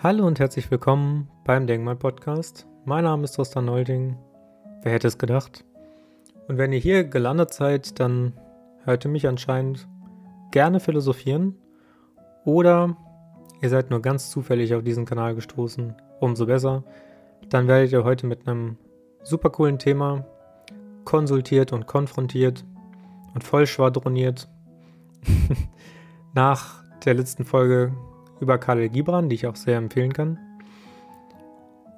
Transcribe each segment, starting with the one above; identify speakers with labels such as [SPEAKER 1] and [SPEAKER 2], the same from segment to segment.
[SPEAKER 1] Hallo und herzlich willkommen beim Denkmal Podcast. Mein Name ist Tristan Neuding. Wer hätte es gedacht? Und wenn ihr hier gelandet seid, dann hört ihr mich anscheinend gerne philosophieren oder ihr seid nur ganz zufällig auf diesen Kanal gestoßen. Umso besser. Dann werdet ihr heute mit einem super coolen Thema konsultiert und konfrontiert und voll schwadroniert. Nach der letzten Folge über Khalil Gibran, die ich auch sehr empfehlen kann.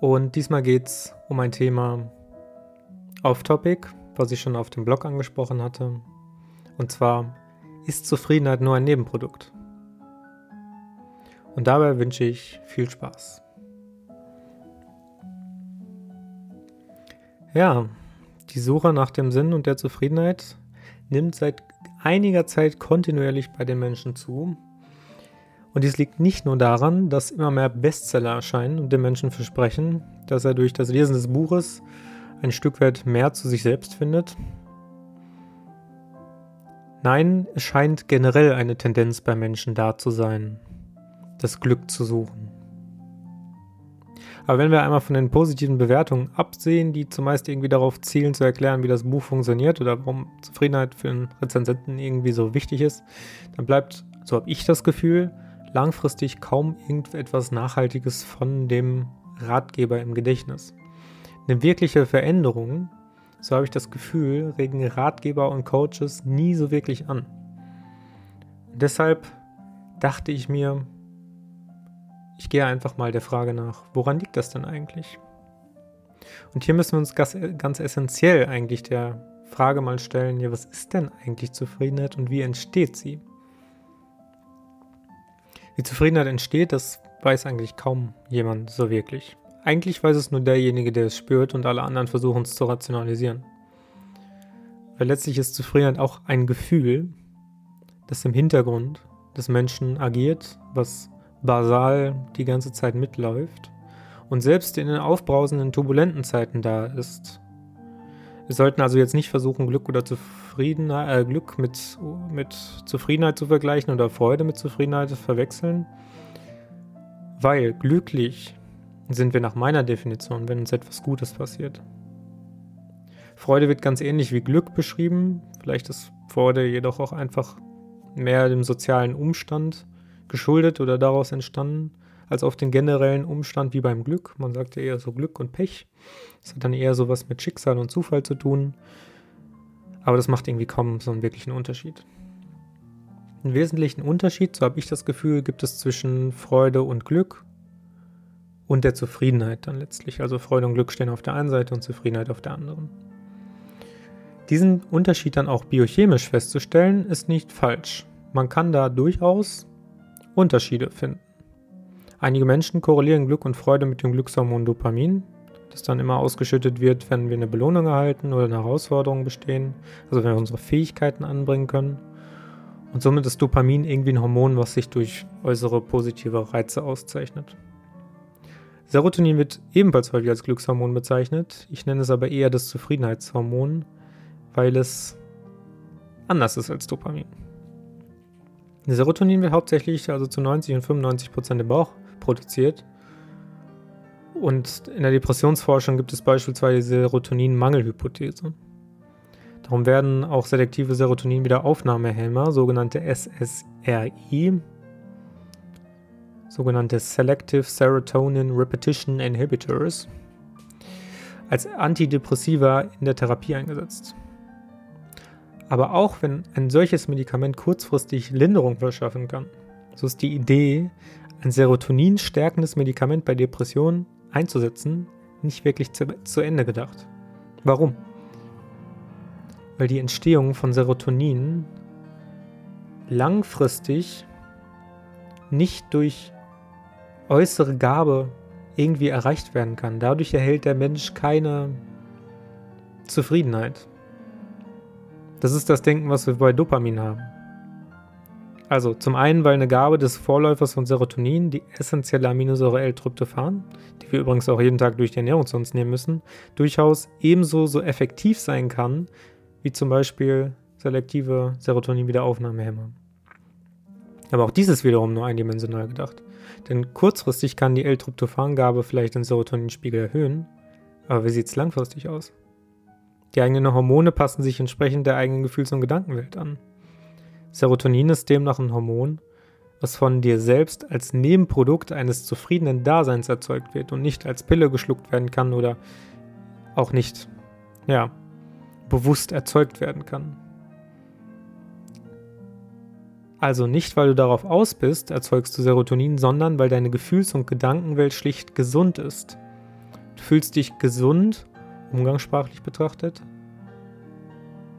[SPEAKER 1] Und diesmal geht es um ein Thema off-topic, was ich schon auf dem Blog angesprochen hatte. Und zwar, ist Zufriedenheit nur ein Nebenprodukt? Und dabei wünsche ich viel Spaß. Ja, die Suche nach dem Sinn und der Zufriedenheit nimmt seit einiger Zeit kontinuierlich bei den Menschen zu und dies liegt nicht nur daran, dass immer mehr Bestseller erscheinen und den Menschen versprechen, dass er durch das Lesen des Buches ein Stück weit mehr zu sich selbst findet. Nein, es scheint generell eine Tendenz bei Menschen da zu sein, das Glück zu suchen. Aber wenn wir einmal von den positiven Bewertungen absehen, die zumeist irgendwie darauf zielen zu erklären, wie das Buch funktioniert oder warum Zufriedenheit für einen Rezensenten irgendwie so wichtig ist, dann bleibt, so habe ich das Gefühl, langfristig kaum irgendetwas Nachhaltiges von dem Ratgeber im Gedächtnis. Eine wirkliche Veränderung, so habe ich das Gefühl, regen Ratgeber und Coaches nie so wirklich an. Deshalb dachte ich mir, ich gehe einfach mal der Frage nach, woran liegt das denn eigentlich? Und hier müssen wir uns ganz, ganz essentiell eigentlich der Frage mal stellen, ja, was ist denn eigentlich Zufriedenheit und wie entsteht sie? Wie Zufriedenheit entsteht, das weiß eigentlich kaum jemand so wirklich. Eigentlich weiß es nur derjenige, der es spürt und alle anderen versuchen es zu rationalisieren. Weil letztlich ist Zufriedenheit auch ein Gefühl, das im Hintergrund des Menschen agiert, was basal die ganze Zeit mitläuft und selbst in den aufbrausenden, turbulenten Zeiten da ist. Wir sollten also jetzt nicht versuchen, Glück oder Zufriedenheit äh, Glück mit, mit Zufriedenheit zu vergleichen oder Freude mit Zufriedenheit verwechseln. Weil glücklich sind wir nach meiner Definition, wenn uns etwas Gutes passiert. Freude wird ganz ähnlich wie Glück beschrieben. Vielleicht ist Freude jedoch auch einfach mehr dem sozialen Umstand geschuldet oder daraus entstanden, als auf den generellen Umstand wie beim Glück. Man sagt ja eher so Glück und Pech. Das hat dann eher so was mit Schicksal und Zufall zu tun. Aber das macht irgendwie kaum so einen wirklichen Unterschied. Einen wesentlichen Unterschied, so habe ich das Gefühl, gibt es zwischen Freude und Glück und der Zufriedenheit dann letztlich. Also Freude und Glück stehen auf der einen Seite und Zufriedenheit auf der anderen. Diesen Unterschied dann auch biochemisch festzustellen, ist nicht falsch. Man kann da durchaus Unterschiede finden. Einige Menschen korrelieren Glück und Freude mit dem Glückshormon Dopamin, das dann immer ausgeschüttet wird, wenn wir eine Belohnung erhalten oder eine Herausforderung bestehen, also wenn wir unsere Fähigkeiten anbringen können. Und somit ist Dopamin irgendwie ein Hormon, was sich durch äußere positive Reize auszeichnet. Serotonin wird ebenfalls häufig als Glückshormon bezeichnet. Ich nenne es aber eher das Zufriedenheitshormon, weil es anders ist als Dopamin. Serotonin wird hauptsächlich, also zu 90 und 95 Prozent im Bauch produziert und in der Depressionsforschung gibt es beispielsweise die Serotonin-Mangelhypothese. Darum werden auch selektive Serotonin-Wiederaufnahmehemmer, sogenannte SSRI, sogenannte Selective Serotonin Repetition Inhibitors, als Antidepressiva in der Therapie eingesetzt. Aber auch wenn ein solches Medikament kurzfristig Linderung verschaffen kann, so ist die Idee, ein Serotonin stärkendes Medikament bei Depressionen einzusetzen, nicht wirklich zu, zu Ende gedacht. Warum? Weil die Entstehung von Serotonin langfristig nicht durch äußere Gabe irgendwie erreicht werden kann. Dadurch erhält der Mensch keine Zufriedenheit. Das ist das Denken, was wir bei Dopamin haben. Also zum einen, weil eine Gabe des Vorläufers von Serotonin, die essentielle Aminosäure L-Tryptophan, die wir übrigens auch jeden Tag durch die Ernährung zu uns nehmen müssen, durchaus ebenso so effektiv sein kann, wie zum Beispiel selektive Serotonin-Wiederaufnahmehämmer. Aber auch dies ist wiederum nur eindimensional gedacht. Denn kurzfristig kann die L-Tryptophan-Gabe vielleicht den Serotoninspiegel erhöhen, aber wie sieht es langfristig aus? Die eigenen Hormone passen sich entsprechend der eigenen Gefühls- und Gedankenwelt an. Serotonin ist demnach ein Hormon, was von dir selbst als Nebenprodukt eines zufriedenen Daseins erzeugt wird und nicht als Pille geschluckt werden kann oder auch nicht, ja, bewusst erzeugt werden kann. Also nicht, weil du darauf aus bist, erzeugst du Serotonin, sondern weil deine Gefühls- und Gedankenwelt schlicht gesund ist. Du fühlst dich gesund, umgangssprachlich betrachtet,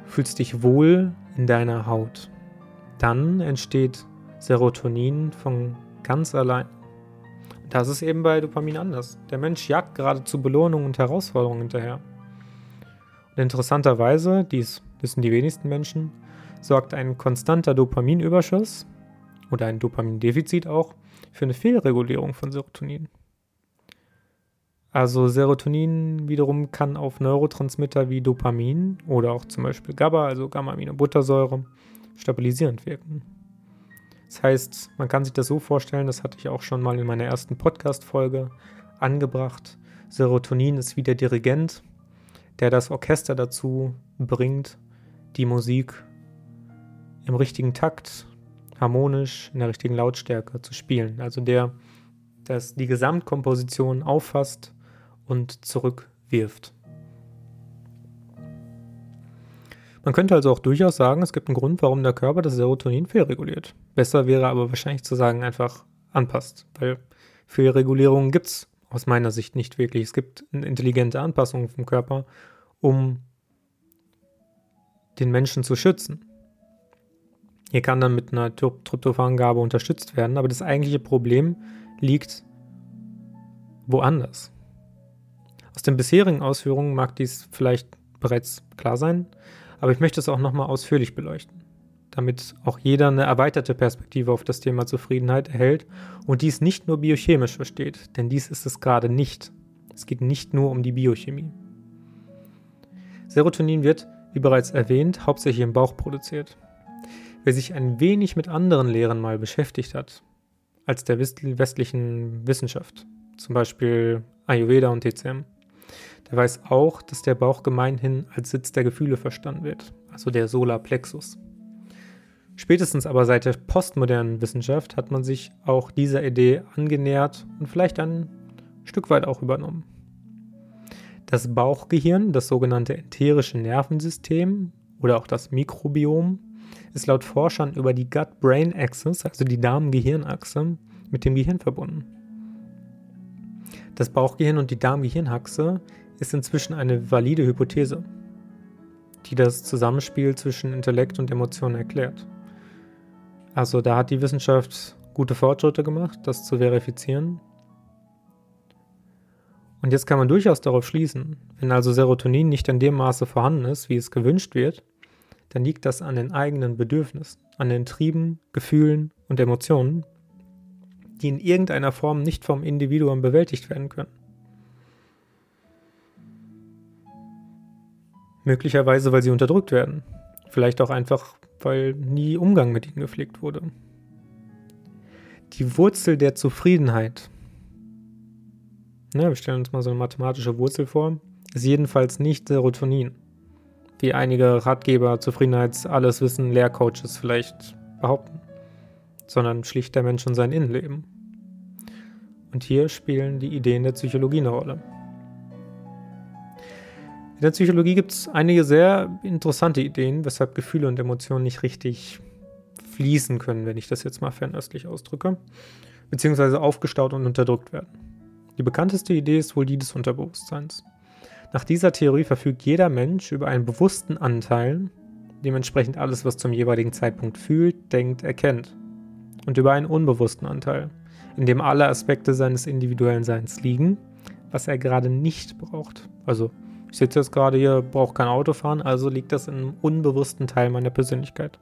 [SPEAKER 1] fühlst dich wohl in deiner Haut. Dann entsteht Serotonin von ganz allein. Das ist eben bei Dopamin anders. Der Mensch jagt gerade zu Belohnungen und Herausforderungen hinterher. Und interessanterweise, dies wissen die wenigsten Menschen, sorgt ein konstanter Dopaminüberschuss oder ein Dopamindefizit auch für eine Fehlregulierung von Serotonin. Also Serotonin wiederum kann auf Neurotransmitter wie Dopamin oder auch zum Beispiel GABA, also Gamma-Aminobuttersäure, stabilisierend wirken. Das heißt, man kann sich das so vorstellen, das hatte ich auch schon mal in meiner ersten Podcast-Folge angebracht. Serotonin ist wie der Dirigent, der das Orchester dazu bringt, die Musik im richtigen Takt, harmonisch, in der richtigen Lautstärke zu spielen. Also der, das die Gesamtkomposition auffasst und zurückwirft. Man könnte also auch durchaus sagen, es gibt einen Grund, warum der Körper das Serotonin fehlreguliert. Besser wäre aber wahrscheinlich zu sagen, einfach anpasst, weil Fehlregulierungen gibt es aus meiner Sicht nicht wirklich. Es gibt intelligente Anpassung vom Körper, um den Menschen zu schützen. Hier kann dann mit einer Tryptophangabe unterstützt werden, aber das eigentliche Problem liegt woanders. Aus den bisherigen Ausführungen mag dies vielleicht bereits klar sein, aber ich möchte es auch nochmal ausführlich beleuchten, damit auch jeder eine erweiterte Perspektive auf das Thema Zufriedenheit erhält und dies nicht nur biochemisch versteht, denn dies ist es gerade nicht. Es geht nicht nur um die Biochemie. Serotonin wird, wie bereits erwähnt, hauptsächlich im Bauch produziert. Wer sich ein wenig mit anderen Lehren mal beschäftigt hat, als der westlichen Wissenschaft, zum Beispiel Ayurveda und TCM, der weiß auch, dass der Bauch gemeinhin als Sitz der Gefühle verstanden wird, also der Solarplexus. Spätestens aber seit der postmodernen Wissenschaft hat man sich auch dieser Idee angenähert und vielleicht ein Stück weit auch übernommen. Das Bauchgehirn, das sogenannte enterische Nervensystem oder auch das Mikrobiom, ist laut Forschern über die Gut-Brain-Axis, also die Darm-Gehirn-Achse, mit dem Gehirn verbunden. Das Bauchgehirn und die Darm-Gehirn-Achse ist inzwischen eine valide Hypothese, die das Zusammenspiel zwischen Intellekt und Emotionen erklärt. Also da hat die Wissenschaft gute Fortschritte gemacht, das zu verifizieren. Und jetzt kann man durchaus darauf schließen, wenn also Serotonin nicht in dem Maße vorhanden ist, wie es gewünscht wird, dann liegt das an den eigenen Bedürfnissen, an den Trieben, Gefühlen und Emotionen, die in irgendeiner Form nicht vom Individuum bewältigt werden können. Möglicherweise, weil sie unterdrückt werden. Vielleicht auch einfach, weil nie Umgang mit ihnen gepflegt wurde. Die Wurzel der Zufriedenheit, ne, wir stellen uns mal so eine mathematische Wurzel vor, ist jedenfalls nicht Serotonin wie einige Ratgeber, Zufriedenheits-, alles Wissen, Lehrcoaches vielleicht behaupten, sondern schlicht der Mensch und sein Innenleben. Und hier spielen die Ideen der Psychologie eine Rolle. In der Psychologie gibt es einige sehr interessante Ideen, weshalb Gefühle und Emotionen nicht richtig fließen können, wenn ich das jetzt mal fernöstlich ausdrücke, beziehungsweise aufgestaut und unterdrückt werden. Die bekannteste Idee ist wohl die des Unterbewusstseins. Nach dieser Theorie verfügt jeder Mensch über einen bewussten Anteil, dementsprechend alles, was zum jeweiligen Zeitpunkt fühlt, denkt, erkennt. Und über einen unbewussten Anteil, in dem alle Aspekte seines individuellen Seins liegen, was er gerade nicht braucht. Also, ich sitze jetzt gerade hier, brauche kein Auto fahren, also liegt das in einem unbewussten Teil meiner Persönlichkeit.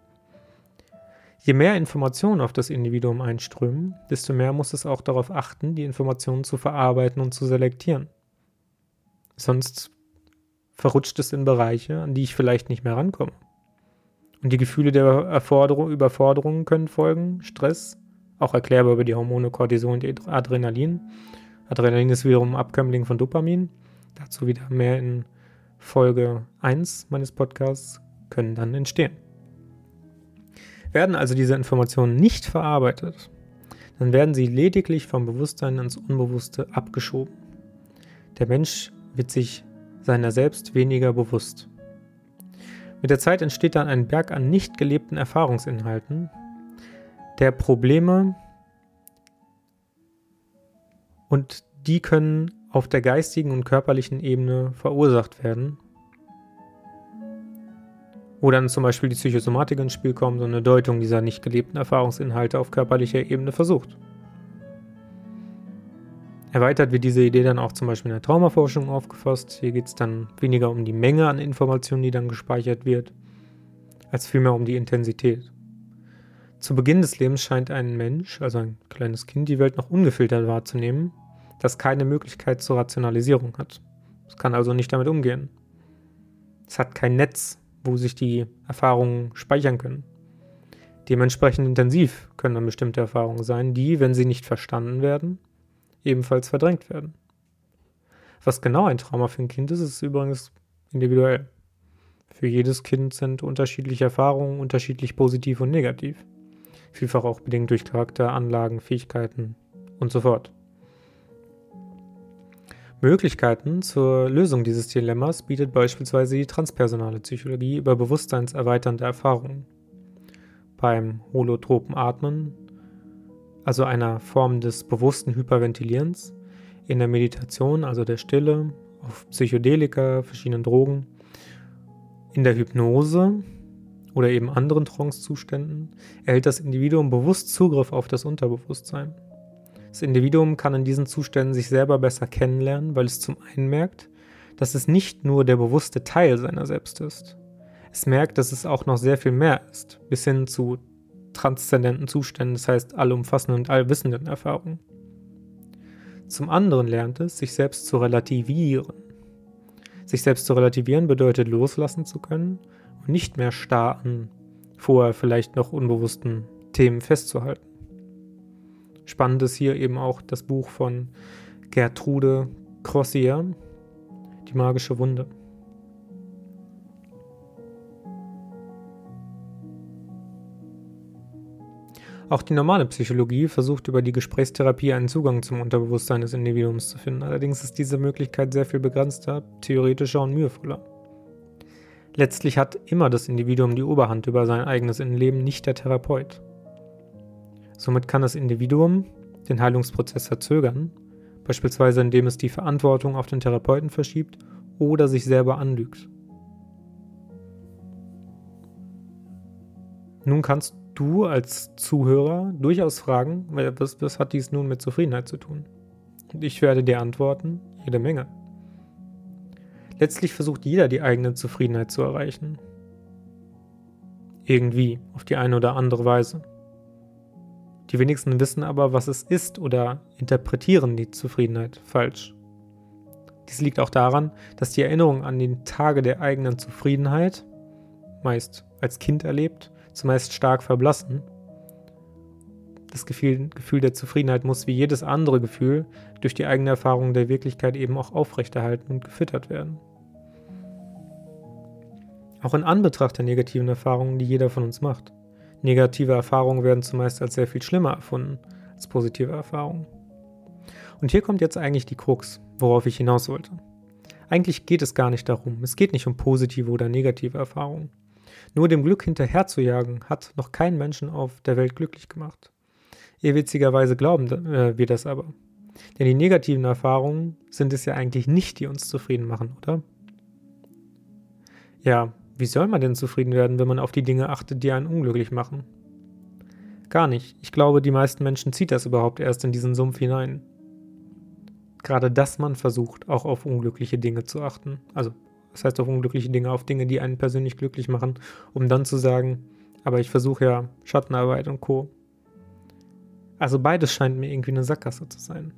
[SPEAKER 1] Je mehr Informationen auf das Individuum einströmen, desto mehr muss es auch darauf achten, die Informationen zu verarbeiten und zu selektieren. Sonst verrutscht es in Bereiche, an die ich vielleicht nicht mehr rankomme. Und die Gefühle der Erforderung, Überforderung können folgen, Stress, Auch erklärbar über die Hormone Cortisol und Adrenalin. Adrenalin ist wiederum Abkömmling von Dopamin. Dazu wieder mehr in Folge 1 meines Podcasts können dann entstehen. Werden also diese Informationen nicht verarbeitet, dann werden sie lediglich vom Bewusstsein ins Unbewusste abgeschoben. Der Mensch wird sich seiner selbst weniger bewusst. Mit der Zeit entsteht dann ein Berg an nicht gelebten Erfahrungsinhalten, der Probleme und die können auf der geistigen und körperlichen Ebene verursacht werden. Wo dann zum Beispiel die Psychosomatik ins Spiel kommt und eine Deutung dieser nicht gelebten Erfahrungsinhalte auf körperlicher Ebene versucht. Erweitert wird diese Idee dann auch zum Beispiel in der Traumaforschung aufgefasst. Hier geht es dann weniger um die Menge an Informationen, die dann gespeichert wird, als vielmehr um die Intensität. Zu Beginn des Lebens scheint ein Mensch, also ein kleines Kind, die Welt noch ungefiltert wahrzunehmen, das keine Möglichkeit zur Rationalisierung hat. Es kann also nicht damit umgehen. Es hat kein Netz, wo sich die Erfahrungen speichern können. Dementsprechend intensiv können dann bestimmte Erfahrungen sein, die, wenn sie nicht verstanden werden, ebenfalls verdrängt werden. Was genau ein Trauma für ein Kind ist, ist übrigens individuell. Für jedes Kind sind unterschiedliche Erfahrungen unterschiedlich positiv und negativ. Vielfach auch bedingt durch Charakter, Anlagen, Fähigkeiten und so fort. Möglichkeiten zur Lösung dieses Dilemmas bietet beispielsweise die transpersonale Psychologie über bewusstseinserweiternde Erfahrungen. Beim holotropen Atmen also einer Form des bewussten Hyperventilierens, in der Meditation, also der Stille, auf Psychedelika, verschiedenen Drogen, in der Hypnose oder eben anderen Trancezuständen erhält das Individuum bewusst Zugriff auf das Unterbewusstsein. Das Individuum kann in diesen Zuständen sich selber besser kennenlernen, weil es zum einen merkt, dass es nicht nur der bewusste Teil seiner selbst ist. Es merkt, dass es auch noch sehr viel mehr ist, bis hin zu transzendenten Zuständen, das heißt allumfassenden und allwissenden Erfahrungen. Zum anderen lernt es, sich selbst zu relativieren. Sich selbst zu relativieren bedeutet loslassen zu können und nicht mehr starr an vorher vielleicht noch unbewussten Themen festzuhalten. Spannend ist hier eben auch das Buch von Gertrude Crossier, Die magische Wunde. Auch die normale Psychologie versucht über die Gesprächstherapie einen Zugang zum Unterbewusstsein des Individuums zu finden. Allerdings ist diese Möglichkeit sehr viel begrenzter, theoretischer und mühevoller. Letztlich hat immer das Individuum die Oberhand über sein eigenes Innenleben, nicht der Therapeut. Somit kann das Individuum den Heilungsprozess verzögern, beispielsweise indem es die Verantwortung auf den Therapeuten verschiebt oder sich selber anlügt. Nun kannst du als Zuhörer durchaus fragen, was, was hat dies nun mit Zufriedenheit zu tun? Und ich werde dir antworten, jede Menge. Letztlich versucht jeder die eigene Zufriedenheit zu erreichen. Irgendwie, auf die eine oder andere Weise. Die wenigsten wissen aber, was es ist oder interpretieren die Zufriedenheit falsch. Dies liegt auch daran, dass die Erinnerung an die Tage der eigenen Zufriedenheit, meist als Kind erlebt, zumeist stark verblassen. Das Gefühl, Gefühl der Zufriedenheit muss wie jedes andere Gefühl durch die eigene Erfahrung der Wirklichkeit eben auch aufrechterhalten und gefüttert werden. Auch in Anbetracht der negativen Erfahrungen, die jeder von uns macht. Negative Erfahrungen werden zumeist als sehr viel schlimmer erfunden als positive Erfahrungen. Und hier kommt jetzt eigentlich die Krux, worauf ich hinaus wollte. Eigentlich geht es gar nicht darum. Es geht nicht um positive oder negative Erfahrungen. Nur dem Glück hinterherzujagen hat noch keinen Menschen auf der Welt glücklich gemacht. Irrwitzigerweise glauben äh, wir das aber. Denn die negativen Erfahrungen sind es ja eigentlich nicht, die uns zufrieden machen, oder? Ja, wie soll man denn zufrieden werden, wenn man auf die Dinge achtet, die einen unglücklich machen? Gar nicht. Ich glaube, die meisten Menschen zieht das überhaupt erst in diesen Sumpf hinein. Gerade dass man versucht, auch auf unglückliche Dinge zu achten. Also das heißt auf unglückliche Dinge, auf Dinge, die einen persönlich glücklich machen, um dann zu sagen, aber ich versuche ja Schattenarbeit und Co. Also beides scheint mir irgendwie eine Sackgasse zu sein.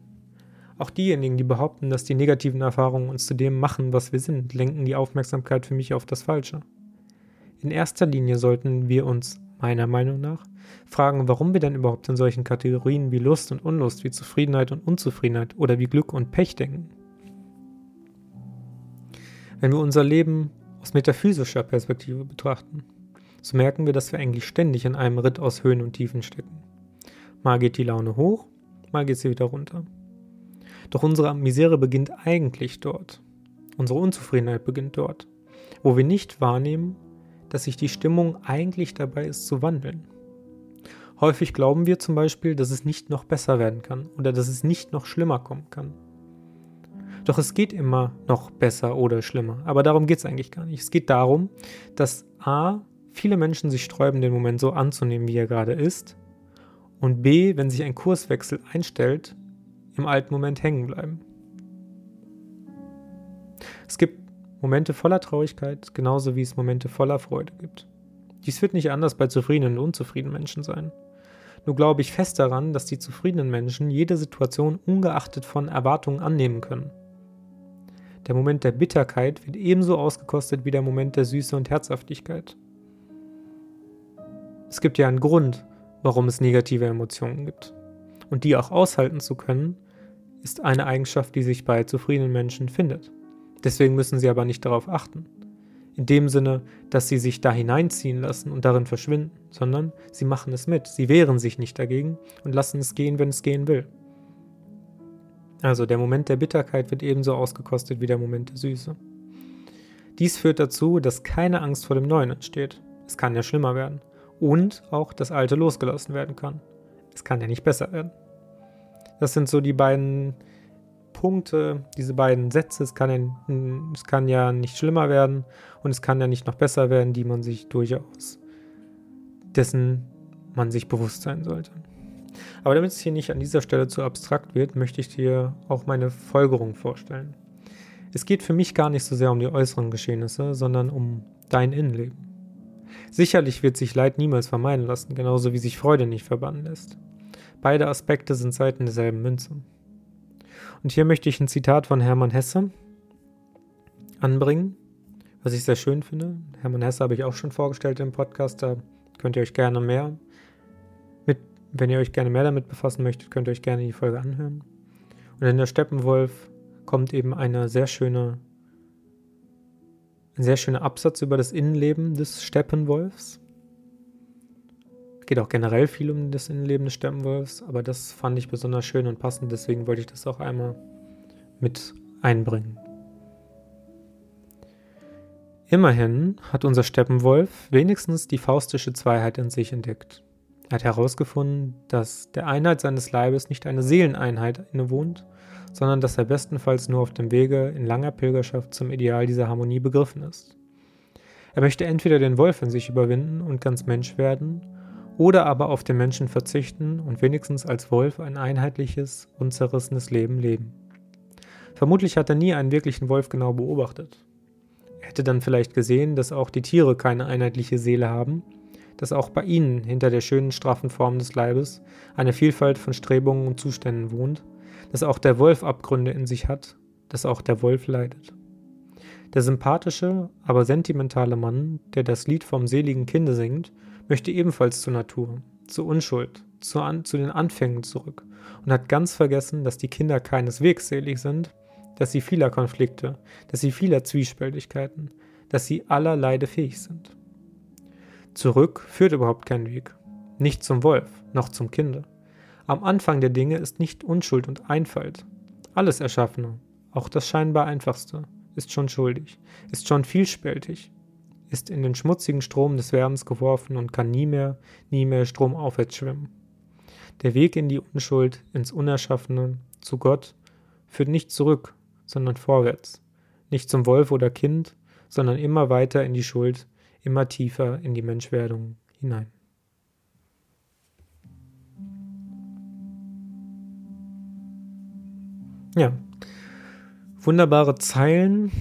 [SPEAKER 1] Auch diejenigen, die behaupten, dass die negativen Erfahrungen uns zu dem machen, was wir sind, lenken die Aufmerksamkeit für mich auf das Falsche. In erster Linie sollten wir uns meiner Meinung nach, fragen, warum wir denn überhaupt in solchen Kategorien wie Lust und Unlust, wie Zufriedenheit und Unzufriedenheit oder wie Glück und Pech denken. Wenn wir unser Leben aus metaphysischer Perspektive betrachten, so merken wir, dass wir eigentlich ständig in einem Ritt aus Höhen und Tiefen stecken. Mal geht die Laune hoch, mal geht sie wieder runter. Doch unsere Misere beginnt eigentlich dort. Unsere Unzufriedenheit beginnt dort, wo wir nicht wahrnehmen, dass sich die Stimmung eigentlich dabei ist zu wandeln. Häufig glauben wir zum Beispiel, dass es nicht noch besser werden kann oder dass es nicht noch schlimmer kommen kann. Doch es geht immer noch besser oder schlimmer. Aber darum geht es eigentlich gar nicht. Es geht darum, dass A, viele Menschen sich sträuben, den Moment so anzunehmen, wie er gerade ist. Und B, wenn sich ein Kurswechsel einstellt, im alten Moment hängen bleiben. Es gibt Momente voller Traurigkeit, genauso wie es Momente voller Freude gibt. Dies wird nicht anders bei zufriedenen und unzufriedenen Menschen sein. Nur glaube ich fest daran, dass die zufriedenen Menschen jede Situation ungeachtet von Erwartungen annehmen können. Der Moment der Bitterkeit wird ebenso ausgekostet wie der Moment der Süße und Herzhaftigkeit. Es gibt ja einen Grund, warum es negative Emotionen gibt. Und die auch aushalten zu können, ist eine Eigenschaft, die sich bei zufriedenen Menschen findet. Deswegen müssen sie aber nicht darauf achten in dem Sinne, dass sie sich da hineinziehen lassen und darin verschwinden, sondern sie machen es mit. Sie wehren sich nicht dagegen und lassen es gehen, wenn es gehen will. Also der Moment der Bitterkeit wird ebenso ausgekostet wie der Moment der Süße. Dies führt dazu, dass keine Angst vor dem Neuen entsteht. Es kann ja schlimmer werden. Und auch das Alte losgelassen werden kann. Es kann ja nicht besser werden. Das sind so die beiden Punkte, diese beiden Sätze, es kann, ja, es kann ja nicht schlimmer werden und es kann ja nicht noch besser werden, die man sich durchaus dessen man sich bewusst sein sollte. Aber damit es hier nicht an dieser Stelle zu abstrakt wird, möchte ich dir auch meine Folgerung vorstellen. Es geht für mich gar nicht so sehr um die äußeren Geschehnisse, sondern um dein Innenleben. Sicherlich wird sich Leid niemals vermeiden lassen, genauso wie sich Freude nicht verbannen lässt. Beide Aspekte sind Seiten derselben Münze. Und hier möchte ich ein Zitat von Hermann Hesse anbringen, was ich sehr schön finde. Hermann Hesse habe ich auch schon vorgestellt im Podcast, da könnt ihr euch gerne mehr mit, wenn ihr euch gerne mehr damit befassen möchtet, könnt ihr euch gerne die Folge anhören. Und in der Steppenwolf kommt eben eine sehr schöne, ein sehr schöner Absatz über das Innenleben des Steppenwolfs geht auch generell viel um das Innenleben des Steppenwolfs, aber das fand ich besonders schön und passend, deswegen wollte ich das auch einmal mit einbringen. Immerhin hat unser Steppenwolf wenigstens die faustische Zweiheit in sich entdeckt. Er hat herausgefunden, dass der Einheit seines Leibes nicht eine Seeleneinheit innewohnt, sondern dass er bestenfalls nur auf dem Wege in langer Pilgerschaft zum Ideal dieser Harmonie begriffen ist. Er möchte entweder den Wolf in sich überwinden und ganz Mensch werden, oder aber auf den Menschen verzichten und wenigstens als Wolf ein einheitliches, unzerrissenes Leben leben. Vermutlich hat er nie einen wirklichen Wolf genau beobachtet. Er hätte dann vielleicht gesehen, dass auch die Tiere keine einheitliche Seele haben, dass auch bei ihnen hinter der schönen, straffen Form des Leibes eine Vielfalt von Strebungen und Zuständen wohnt, dass auch der Wolf Abgründe in sich hat, dass auch der Wolf leidet. Der sympathische, aber sentimentale Mann, der das Lied vom seligen Kinde singt, möchte ebenfalls zur Natur, zur Unschuld, zu, an, zu den Anfängen zurück und hat ganz vergessen, dass die Kinder keineswegs selig sind, dass sie vieler Konflikte, dass sie vieler Zwiespältigkeiten, dass sie aller Leide fähig sind. Zurück führt überhaupt kein Weg, nicht zum Wolf, noch zum Kinde. Am Anfang der Dinge ist nicht Unschuld und Einfalt. Alles Erschaffene, auch das scheinbar Einfachste, ist schon schuldig, ist schon vielspältig, ist in den schmutzigen Strom des Werdens geworfen und kann nie mehr, nie mehr stromaufwärts schwimmen. Der Weg in die Unschuld, ins Unerschaffene, zu Gott, führt nicht zurück, sondern vorwärts. Nicht zum Wolf oder Kind, sondern immer weiter in die Schuld, immer tiefer in die Menschwerdung hinein. Ja, wunderbare Zeilen,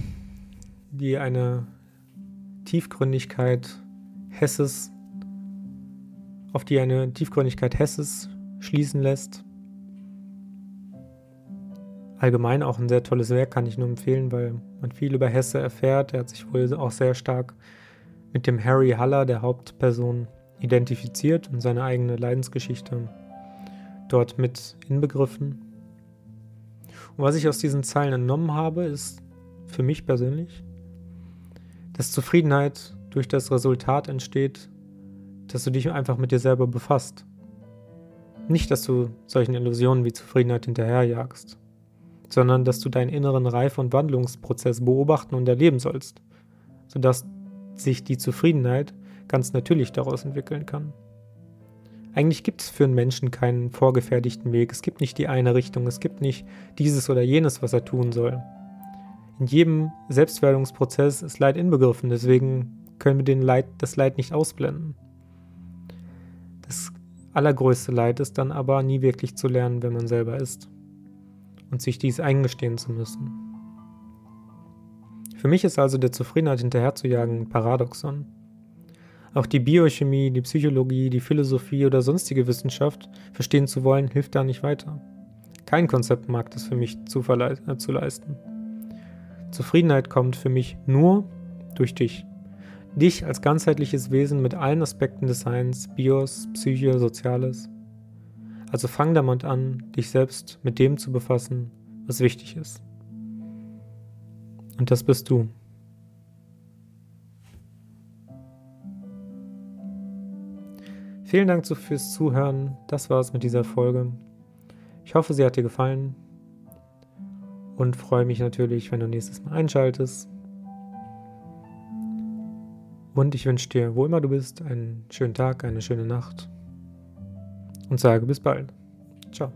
[SPEAKER 1] die eine Tiefgründigkeit Hesses, auf die eine Tiefgründigkeit Hesses schließen lässt. Allgemein auch ein sehr tolles Werk, kann ich nur empfehlen, weil man viel über Hesse erfährt. Er hat sich wohl auch sehr stark mit dem Harry Haller, der Hauptperson, identifiziert und seine eigene Leidensgeschichte dort mit inbegriffen. Und was ich aus diesen Zeilen entnommen habe, ist für mich persönlich, dass Zufriedenheit durch das Resultat entsteht, dass du dich einfach mit dir selber befasst. Nicht, dass du solchen Illusionen wie Zufriedenheit hinterherjagst, sondern dass du deinen inneren Reife- und Wandlungsprozess beobachten und erleben sollst, sodass sich die Zufriedenheit ganz natürlich daraus entwickeln kann. Eigentlich gibt es für einen Menschen keinen vorgefertigten Weg. Es gibt nicht die eine Richtung. Es gibt nicht dieses oder jenes, was er tun soll. In jedem Selbstwerdungsprozess ist Leid inbegriffen. Deswegen können wir den Leid, das Leid nicht ausblenden. Das allergrößte Leid ist dann aber nie wirklich zu lernen, wenn man selber ist. Und sich dies eingestehen zu müssen. Für mich ist also der Zufriedenheit hinterherzujagen ein Paradoxon. Auch die Biochemie, die Psychologie, die Philosophie oder sonstige Wissenschaft verstehen zu wollen, hilft da nicht weiter. Kein Konzept mag das für mich zu, äh, zu leisten. Zufriedenheit kommt für mich nur durch dich. Dich als ganzheitliches Wesen mit allen Aspekten des Seins, Bios, Psyche, Soziales. Also fang damit an, dich selbst mit dem zu befassen, was wichtig ist. Und das bist du. Vielen Dank fürs Zuhören. Das war es mit dieser Folge. Ich hoffe, sie hat dir gefallen und freue mich natürlich, wenn du nächstes Mal einschaltest. Und ich wünsche dir, wo immer du bist, einen schönen Tag, eine schöne Nacht und sage bis bald. Ciao.